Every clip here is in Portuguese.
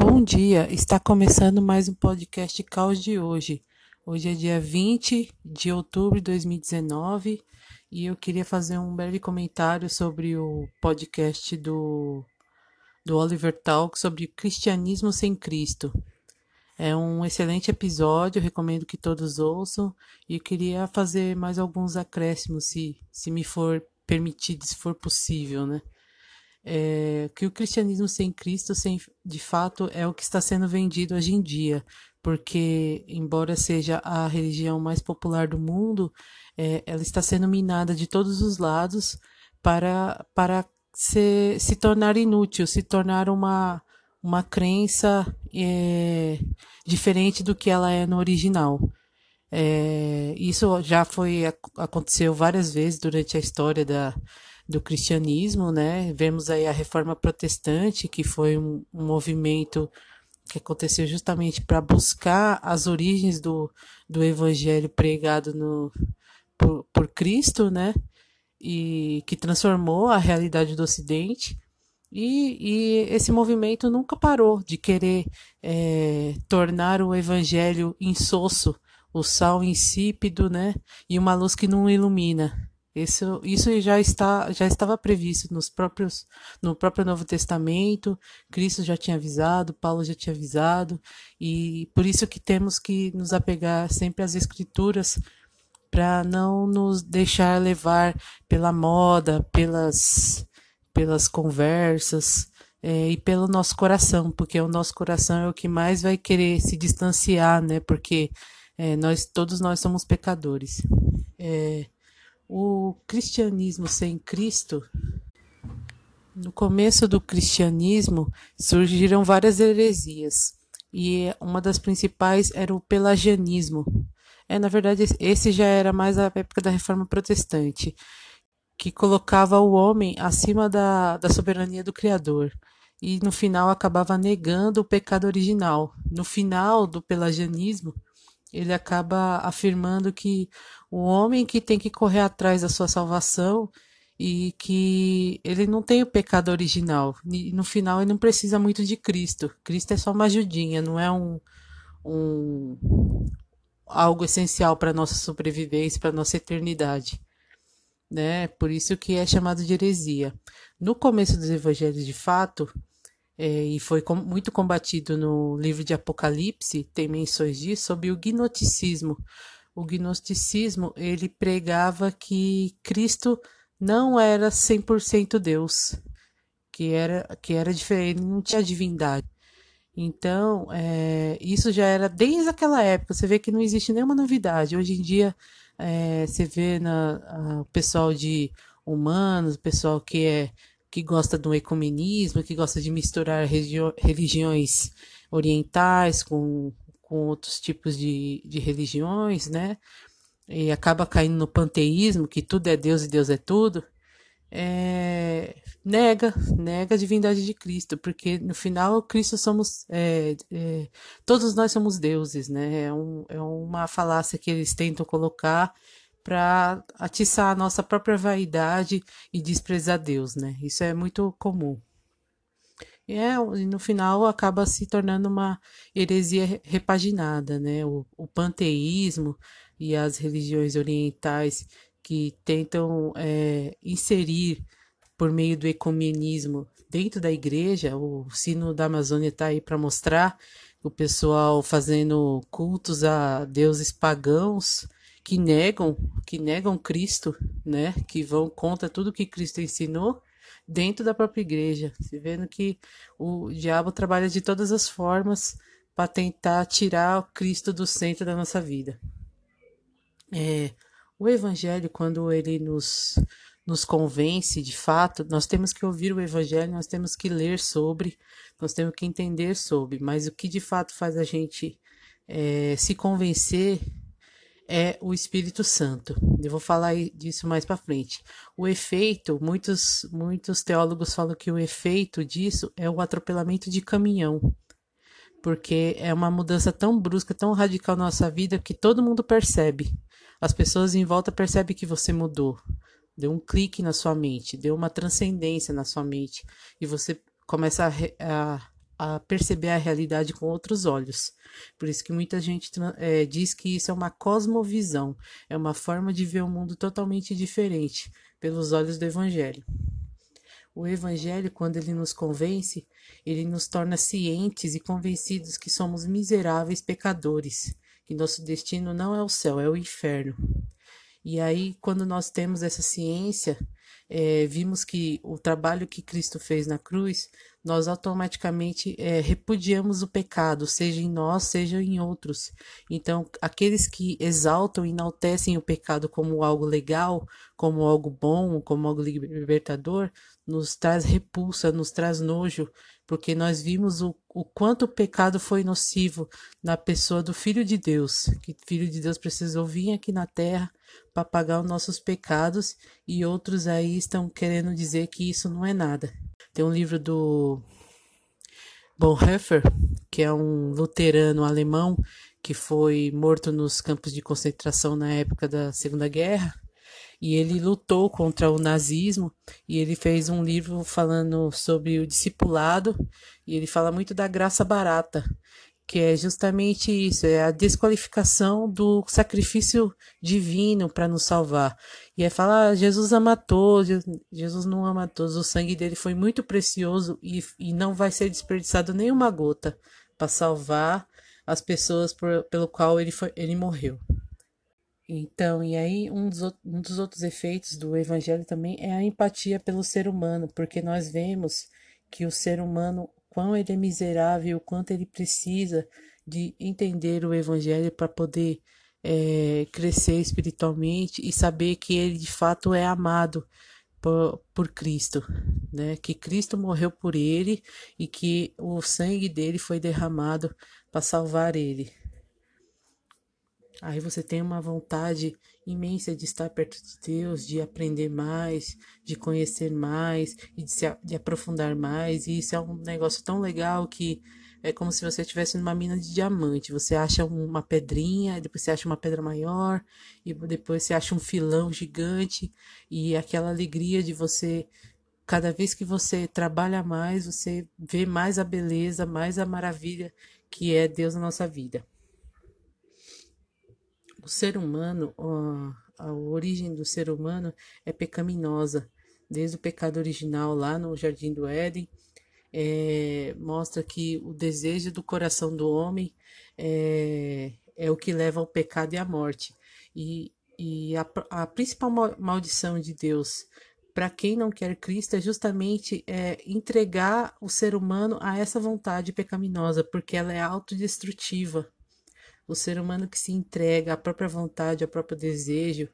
Bom dia, está começando mais um podcast Caos de hoje. Hoje é dia 20 de outubro de 2019 e eu queria fazer um breve comentário sobre o podcast do, do Oliver Talk sobre cristianismo sem Cristo. É um excelente episódio, recomendo que todos ouçam e eu queria fazer mais alguns acréscimos, se, se me for permitido, se for possível, né? É, que o cristianismo sem Cristo, sem, de fato, é o que está sendo vendido hoje em dia, porque, embora seja a religião mais popular do mundo, é, ela está sendo minada de todos os lados para, para se, se tornar inútil, se tornar uma, uma crença é, diferente do que ela é no original. É, isso já foi aconteceu várias vezes durante a história da, do cristianismo, né? Vemos aí a reforma protestante, que foi um, um movimento que aconteceu justamente para buscar as origens do, do evangelho pregado no, por, por Cristo, né? E que transformou a realidade do Ocidente. E, e, esse movimento nunca parou de querer é, tornar o evangelho insosso, o sal insípido, né? E uma luz que não ilumina. Isso, isso já, está, já estava previsto nos próprios, no próprio Novo Testamento, Cristo já tinha avisado, Paulo já tinha avisado, e por isso que temos que nos apegar sempre às Escrituras para não nos deixar levar pela moda, pelas, pelas conversas é, e pelo nosso coração, porque o nosso coração é o que mais vai querer se distanciar, né? Porque é, nós todos nós somos pecadores. É, o cristianismo sem Cristo. No começo do cristianismo surgiram várias heresias e uma das principais era o pelagianismo. É, na verdade, esse já era mais a época da Reforma Protestante, que colocava o homem acima da, da soberania do Criador e no final acabava negando o pecado original. No final do pelagianismo, ele acaba afirmando que o homem que tem que correr atrás da sua salvação e que ele não tem o pecado original. E no final ele não precisa muito de Cristo. Cristo é só uma ajudinha, não é um, um algo essencial para nossa sobrevivência, para nossa eternidade. Né? Por isso que é chamado de heresia. No começo dos evangelhos de fato, é, e foi com, muito combatido no livro de Apocalipse, tem menções disso, sobre o gnosticismo. O gnosticismo, ele pregava que Cristo não era 100% Deus, que era, que era diferente, não tinha divindade. Então, é, isso já era desde aquela época. Você vê que não existe nenhuma novidade. Hoje em dia, é, você vê na, o pessoal de humanos, o pessoal que é que gosta do ecumenismo, que gosta de misturar religiões orientais com, com outros tipos de, de religiões, né? E acaba caindo no panteísmo, que tudo é Deus e Deus é tudo, é, nega, nega a divindade de Cristo, porque no final Cristo somos, é, é, todos nós somos deuses, né? É, um, é uma falácia que eles tentam colocar para atiçar a nossa própria vaidade e desprezar Deus, né? Isso é muito comum. E, é, no final acaba se tornando uma heresia repaginada, né? O, o panteísmo e as religiões orientais que tentam é, inserir por meio do ecumenismo dentro da igreja, o sino da Amazônia está aí para mostrar o pessoal fazendo cultos a deuses pagãos que negam, que negam Cristo, né? Que vão contra tudo que Cristo ensinou dentro da própria igreja. Se vendo que o diabo trabalha de todas as formas para tentar tirar o Cristo do centro da nossa vida. É, o evangelho, quando ele nos, nos convence de fato, nós temos que ouvir o evangelho, nós temos que ler sobre, nós temos que entender sobre, mas o que de fato faz a gente é, se convencer é o Espírito Santo. Eu vou falar disso mais para frente. O efeito, muitos muitos teólogos falam que o efeito disso é o atropelamento de caminhão. Porque é uma mudança tão brusca, tão radical na nossa vida que todo mundo percebe. As pessoas em volta percebem que você mudou. Deu um clique na sua mente, deu uma transcendência na sua mente e você começa a, a a perceber a realidade com outros olhos. Por isso que muita gente é, diz que isso é uma cosmovisão, é uma forma de ver o mundo totalmente diferente, pelos olhos do Evangelho. O Evangelho, quando ele nos convence, ele nos torna cientes e convencidos que somos miseráveis pecadores, que nosso destino não é o céu, é o inferno. E aí, quando nós temos essa ciência, é, vimos que o trabalho que Cristo fez na cruz, nós automaticamente é, repudiamos o pecado, seja em nós, seja em outros. Então, aqueles que exaltam e enaltecem o pecado como algo legal, como algo bom, como algo libertador, nos traz repulsa, nos traz nojo, porque nós vimos o, o quanto o pecado foi nocivo na pessoa do Filho de Deus, que Filho de Deus precisou vir aqui na terra para pagar os nossos pecados e outros aí estão querendo dizer que isso não é nada. Tem um livro do Bonhoeffer, que é um luterano alemão que foi morto nos campos de concentração na época da Segunda Guerra e ele lutou contra o nazismo e ele fez um livro falando sobre o discipulado e ele fala muito da graça barata que é justamente isso, é a desqualificação do sacrifício divino para nos salvar. E é falar, ah, Jesus ama todos, Jesus não ama todos, o sangue dele foi muito precioso e, e não vai ser desperdiçado nenhuma gota para salvar as pessoas por, pelo qual ele, foi, ele morreu. Então, e aí um dos, um dos outros efeitos do evangelho também é a empatia pelo ser humano, porque nós vemos que o ser humano quão ele é miserável, o quanto ele precisa de entender o Evangelho para poder é, crescer espiritualmente e saber que ele de fato é amado por, por Cristo, né? Que Cristo morreu por ele e que o sangue dele foi derramado para salvar ele. Aí você tem uma vontade imensa de estar perto de Deus, de aprender mais, de conhecer mais e de, se, de aprofundar mais. E isso é um negócio tão legal que é como se você estivesse numa mina de diamante. Você acha uma pedrinha, depois você acha uma pedra maior, e depois você acha um filão gigante, e aquela alegria de você. Cada vez que você trabalha mais, você vê mais a beleza, mais a maravilha que é Deus na nossa vida o ser humano, a origem do ser humano é pecaminosa. Desde o pecado original lá no Jardim do Éden, é, mostra que o desejo do coração do homem é, é o que leva ao pecado e à morte. E, e a, a principal maldição de Deus para quem não quer Cristo é justamente é, entregar o ser humano a essa vontade pecaminosa, porque ela é autodestrutiva o ser humano que se entrega à própria vontade, ao próprio desejo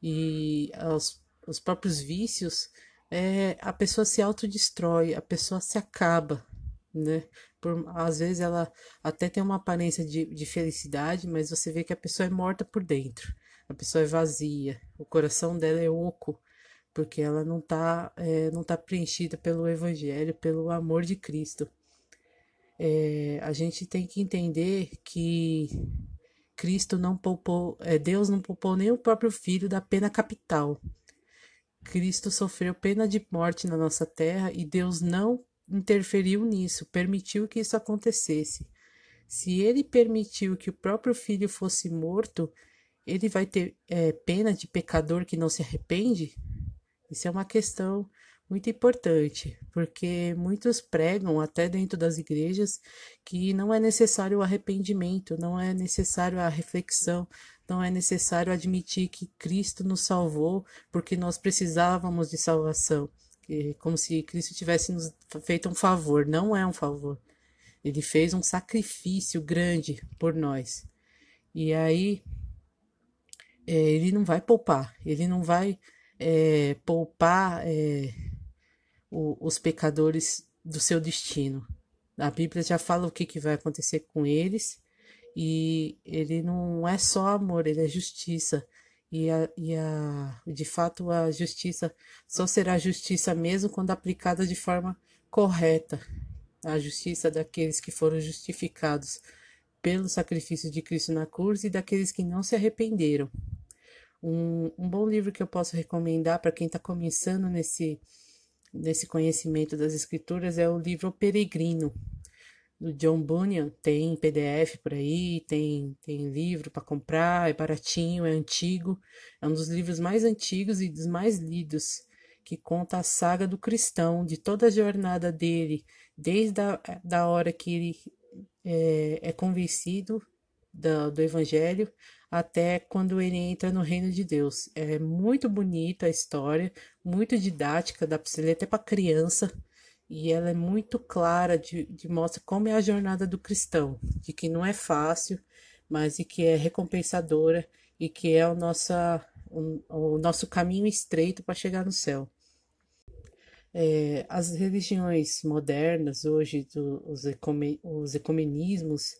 e aos, aos próprios vícios, é, a pessoa se autodestrói, a pessoa se acaba, né? Por, às vezes ela até tem uma aparência de, de felicidade, mas você vê que a pessoa é morta por dentro, a pessoa é vazia, o coração dela é oco, porque ela não está é, não tá preenchida pelo Evangelho, pelo amor de Cristo é, a gente tem que entender que Cristo não poupou, é, Deus não poupou nem o próprio filho da pena capital. Cristo sofreu pena de morte na nossa terra e Deus não interferiu nisso, permitiu que isso acontecesse. Se ele permitiu que o próprio filho fosse morto, ele vai ter é, pena de pecador que não se arrepende? Isso é uma questão muito importante, porque muitos pregam até dentro das igrejas que não é necessário o arrependimento, não é necessário a reflexão, não é necessário admitir que Cristo nos salvou porque nós precisávamos de salvação, como se Cristo tivesse nos feito um favor, não é um favor. Ele fez um sacrifício grande por nós. E aí é, ele não vai poupar, ele não vai é, poupar é, o, os pecadores do seu destino. A Bíblia já fala o que, que vai acontecer com eles, e ele não é só amor, ele é justiça. E, a, e a, de fato a justiça só será justiça mesmo quando aplicada de forma correta. A justiça daqueles que foram justificados pelo sacrifício de Cristo na cruz e daqueles que não se arrependeram. Um, um bom livro que eu posso recomendar para quem está começando nesse, nesse conhecimento das Escrituras é o livro Peregrino, do John Bunyan, tem PDF por aí, tem, tem livro para comprar, é baratinho, é antigo, é um dos livros mais antigos e dos mais lidos, que conta a saga do cristão, de toda a jornada dele, desde a da hora que ele é, é convencido do, do Evangelho até quando ele entra no reino de Deus. É muito bonita a história, muito didática, dá para ler até para criança e ela é muito clara de, de mostra como é a jornada do cristão, de que não é fácil, mas de que é recompensadora e que é o, nossa, o, o nosso caminho estreito para chegar no céu. É, as religiões modernas hoje, do, os, ecome, os ecumenismos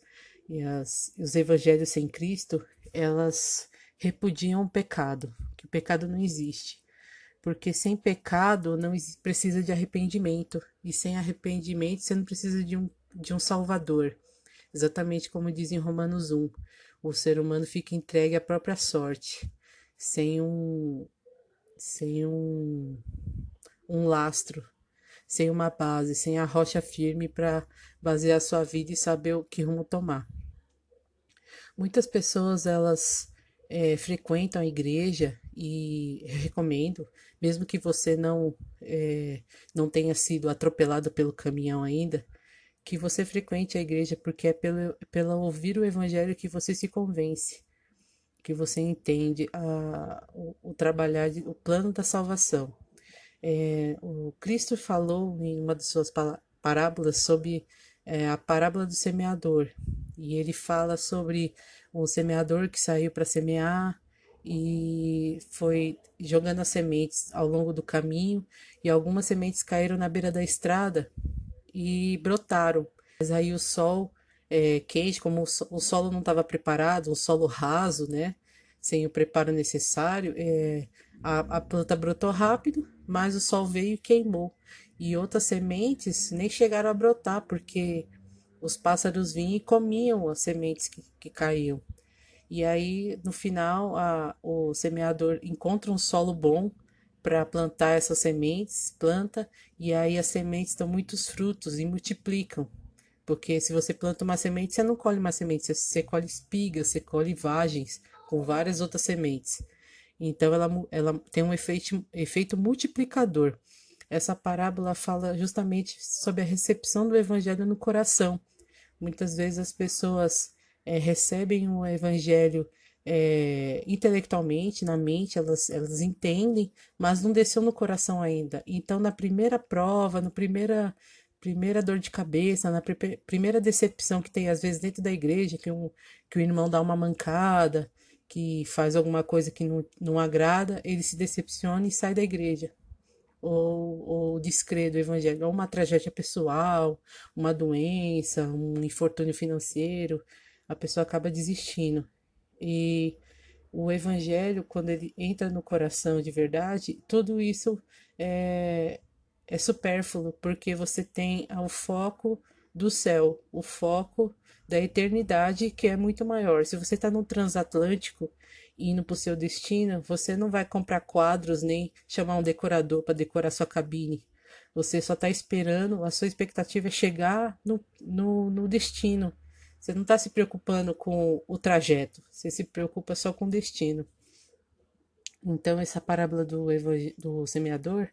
e as, os evangelhos sem Cristo, elas repudiam o pecado, que o pecado não existe porque sem pecado não precisa de arrependimento, e sem arrependimento você não precisa de um, de um salvador. Exatamente como diz em Romanos 1, o ser humano fica entregue à própria sorte, sem um sem um, um lastro, sem uma base, sem a rocha firme para basear sua vida e saber o que rumo tomar. Muitas pessoas elas é, frequentam a igreja e recomendo, mesmo que você não, é, não tenha sido atropelado pelo caminhão ainda, que você frequente a igreja, porque é pelo, pelo ouvir o evangelho que você se convence, que você entende a, o, o trabalhar, o plano da salvação. É, o Cristo falou em uma de suas parábolas sobre é, a parábola do semeador, e ele fala sobre um semeador que saiu para semear e foi jogando as sementes ao longo do caminho e algumas sementes caíram na beira da estrada e brotaram. Mas aí o sol é, quente, como o solo não estava preparado, um solo raso, né, sem o preparo necessário, é, a, a planta brotou rápido, mas o sol veio e queimou. E outras sementes nem chegaram a brotar, porque os pássaros vinham e comiam as sementes que, que caíam. E aí, no final, a, o semeador encontra um solo bom para plantar essas sementes, planta, e aí as sementes dão muitos frutos e multiplicam. Porque se você planta uma semente, você não colhe uma semente, você, você colhe espigas, você colhe vagens com várias outras sementes. Então ela, ela tem um efeito, efeito multiplicador. Essa parábola fala justamente sobre a recepção do evangelho no coração. Muitas vezes as pessoas é, recebem o evangelho é, intelectualmente, na mente, elas, elas entendem, mas não desceu no coração ainda. Então, na primeira prova, na primeira, primeira dor de cabeça, na pr primeira decepção que tem às vezes dentro da igreja, que, um, que o irmão dá uma mancada, que faz alguma coisa que não, não agrada, ele se decepciona e sai da igreja. Ou, ou descrê do evangelho, ou uma tragédia pessoal, uma doença, um infortúnio financeiro a pessoa acaba desistindo. E o evangelho, quando ele entra no coração de verdade, tudo isso é, é supérfluo, porque você tem o foco do céu, o foco da eternidade, que é muito maior. Se você está no transatlântico indo para o seu destino, você não vai comprar quadros nem chamar um decorador para decorar sua cabine. Você só está esperando, a sua expectativa é chegar no, no, no destino. Você não está se preocupando com o trajeto, você se preocupa só com o destino. Então, essa parábola do, do semeador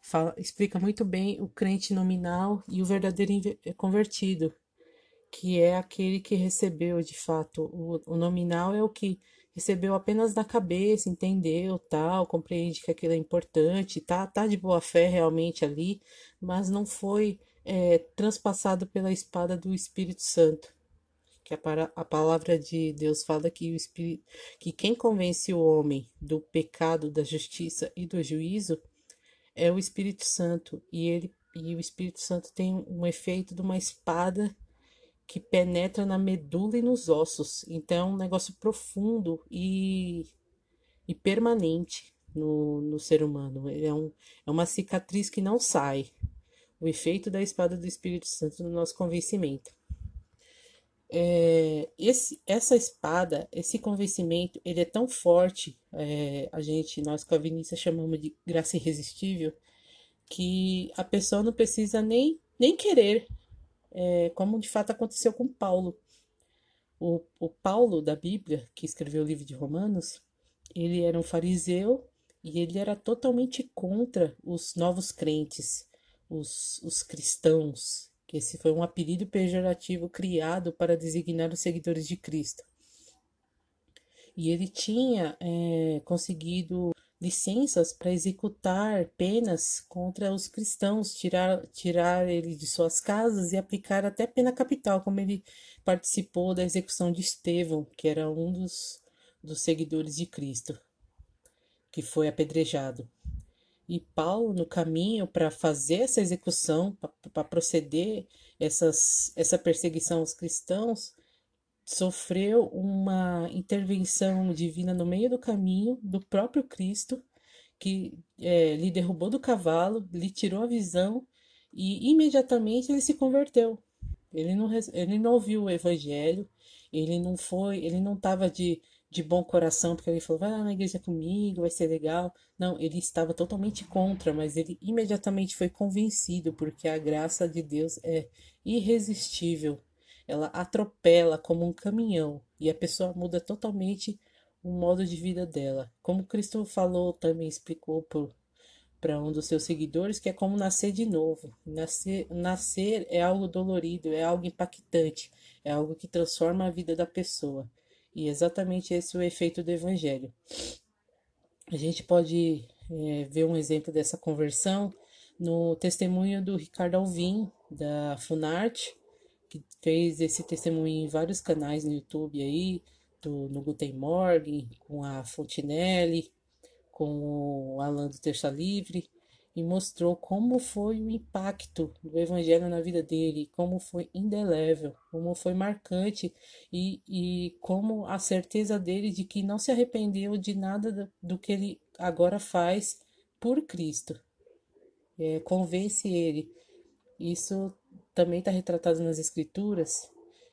fala, explica muito bem o crente nominal e o verdadeiro convertido, que é aquele que recebeu de fato. O, o nominal é o que recebeu apenas na cabeça, entendeu, tal, compreende que aquilo é importante, tá, tá de boa fé realmente ali, mas não foi é, transpassado pela espada do Espírito Santo que a, a palavra de Deus fala que o Espírito, que quem convence o homem do pecado, da justiça e do juízo é o Espírito Santo e ele e o Espírito Santo tem um efeito de uma espada que penetra na medula e nos ossos. Então é um negócio profundo e, e permanente no, no ser humano. É, um, é uma cicatriz que não sai. O efeito da espada do Espírito Santo no nosso convencimento é, esse, essa espada, esse convencimento, ele é tão forte, é, a gente, nós Vinícius chamamos de graça irresistível, que a pessoa não precisa nem, nem querer, é, como de fato aconteceu com Paulo. O, o Paulo da Bíblia, que escreveu o livro de Romanos, ele era um fariseu e ele era totalmente contra os novos crentes, os, os cristãos, que esse foi um apelido pejorativo criado para designar os seguidores de Cristo. E ele tinha é, conseguido licenças para executar penas contra os cristãos, tirar, tirar ele de suas casas e aplicar até pena capital, como ele participou da execução de Estevão, que era um dos, dos seguidores de Cristo, que foi apedrejado. E Paulo, no caminho para fazer essa execução, para proceder essas, essa perseguição aos cristãos, sofreu uma intervenção divina no meio do caminho do próprio Cristo, que é, lhe derrubou do cavalo, lhe tirou a visão e imediatamente ele se converteu. Ele não, ele não ouviu o evangelho, ele não foi, ele não estava de, de bom coração, porque ele falou, vai lá na igreja comigo, vai ser legal. Não, ele estava totalmente contra, mas ele imediatamente foi convencido, porque a graça de Deus é irresistível ela atropela como um caminhão e a pessoa muda totalmente o modo de vida dela. Como Cristo falou, também explicou para um dos seus seguidores, que é como nascer de novo. Nascer, nascer é algo dolorido, é algo impactante, é algo que transforma a vida da pessoa. E exatamente esse é o efeito do Evangelho. A gente pode é, ver um exemplo dessa conversão no testemunho do Ricardo Alvim, da Funarte, que fez esse testemunho em vários canais no YouTube aí, do, no Guten Morgen, com a Fontinelli, com o Alan do Terça Livre, e mostrou como foi o impacto do Evangelho na vida dele, como foi indelével, como foi marcante e, e como a certeza dele de que não se arrependeu de nada do, do que ele agora faz por Cristo. É, convence ele. Isso também está retratado nas Escrituras,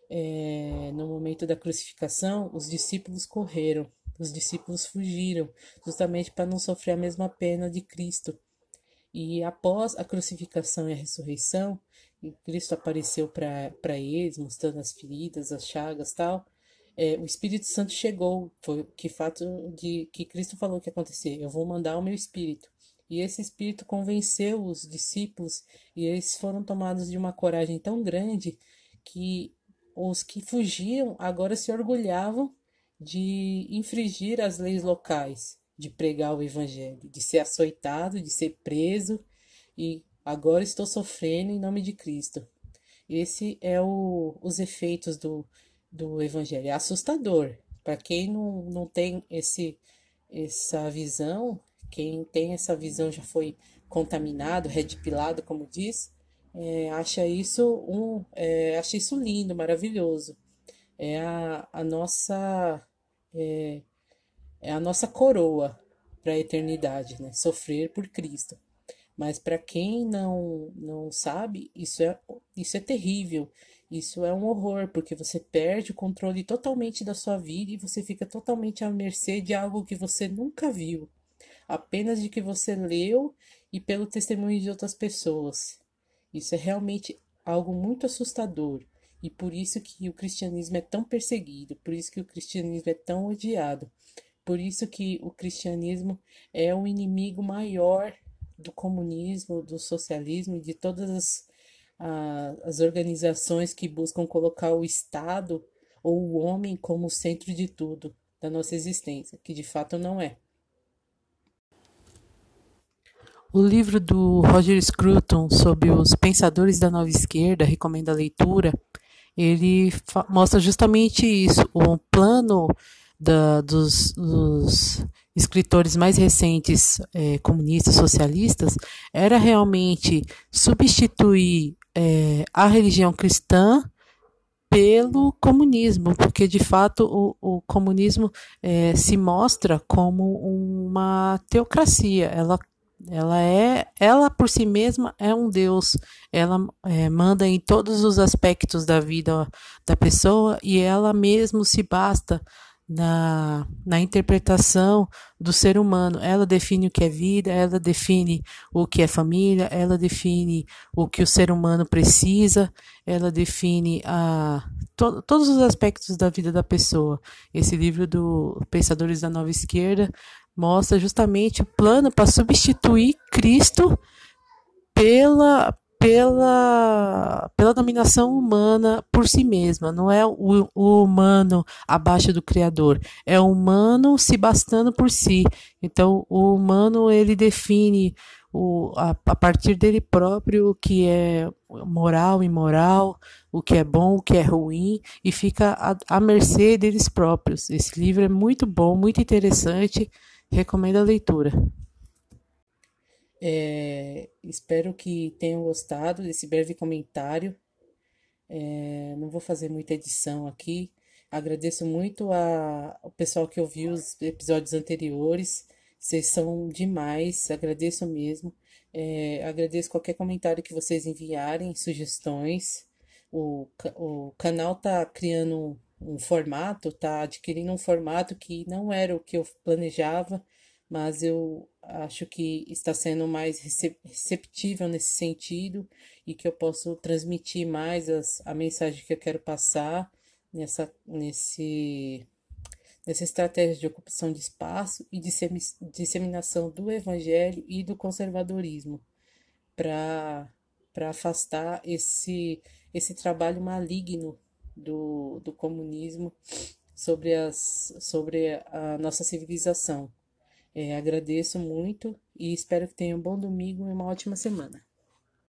é, no momento da crucificação, os discípulos correram, os discípulos fugiram, justamente para não sofrer a mesma pena de Cristo. E após a crucificação e a ressurreição, Cristo apareceu para eles, mostrando as feridas, as chagas tal. É, o Espírito Santo chegou, foi que fato de que Cristo falou que ia acontecer. Eu vou mandar o meu Espírito. E esse espírito convenceu os discípulos e eles foram tomados de uma coragem tão grande que os que fugiam agora se orgulhavam de infringir as leis locais, de pregar o evangelho, de ser açoitado, de ser preso e agora estou sofrendo em nome de Cristo. Esse é o, os efeitos do, do evangelho. É assustador. Para quem não, não tem esse, essa visão, quem tem essa visão já foi contaminado, redpilado, como diz, é, acha isso um, é, acha isso lindo, maravilhoso. É a, a nossa é, é a nossa coroa para a eternidade, né? Sofrer por Cristo. Mas para quem não não sabe, isso é isso é terrível. Isso é um horror, porque você perde o controle totalmente da sua vida e você fica totalmente à mercê de algo que você nunca viu apenas de que você leu e pelo testemunho de outras pessoas. Isso é realmente algo muito assustador e por isso que o cristianismo é tão perseguido, por isso que o cristianismo é tão odiado, por isso que o cristianismo é o inimigo maior do comunismo, do socialismo e de todas as, as organizações que buscam colocar o Estado ou o homem como centro de tudo da nossa existência, que de fato não é. O livro do Roger Scruton sobre os pensadores da nova esquerda, recomenda a leitura, ele mostra justamente isso, o plano da, dos, dos, escritores mais recentes é, comunistas, socialistas, era realmente substituir é, a religião cristã pelo comunismo, porque de fato o, o comunismo é, se mostra como uma teocracia, ela ela é, ela por si mesma é um Deus. Ela é, manda em todos os aspectos da vida da pessoa e ela mesmo se basta na, na interpretação do ser humano. Ela define o que é vida, ela define o que é família, ela define o que o ser humano precisa, ela define a, to, todos os aspectos da vida da pessoa. Esse livro do Pensadores da Nova Esquerda mostra justamente o plano para substituir Cristo pela pela, pela dominação humana por si mesma. Não é o, o, humano abaixo do Criador, é o humano se bastando por si. Então, o humano ele define o, a, a partir dele próprio o que é moral, imoral, o que é bom, o que é ruim, e fica à, à mercê deles próprios. Esse livro é muito bom, muito interessante, recomendo a leitura. É, espero que tenham gostado desse breve comentário. É, não vou fazer muita edição aqui. Agradeço muito a, ao pessoal que ouviu os episódios anteriores. Vocês são demais, agradeço mesmo. É, agradeço qualquer comentário que vocês enviarem, sugestões. O, o canal tá criando um, um formato, tá adquirindo um formato que não era o que eu planejava mas eu acho que está sendo mais receptível nesse sentido e que eu posso transmitir mais as, a mensagem que eu quero passar nessa, nesse, nessa estratégia de ocupação de espaço e disseminação do evangelho e do conservadorismo para afastar esse, esse trabalho maligno do, do comunismo sobre, as, sobre a nossa civilização. É, agradeço muito e espero que tenham um bom domingo e uma ótima semana.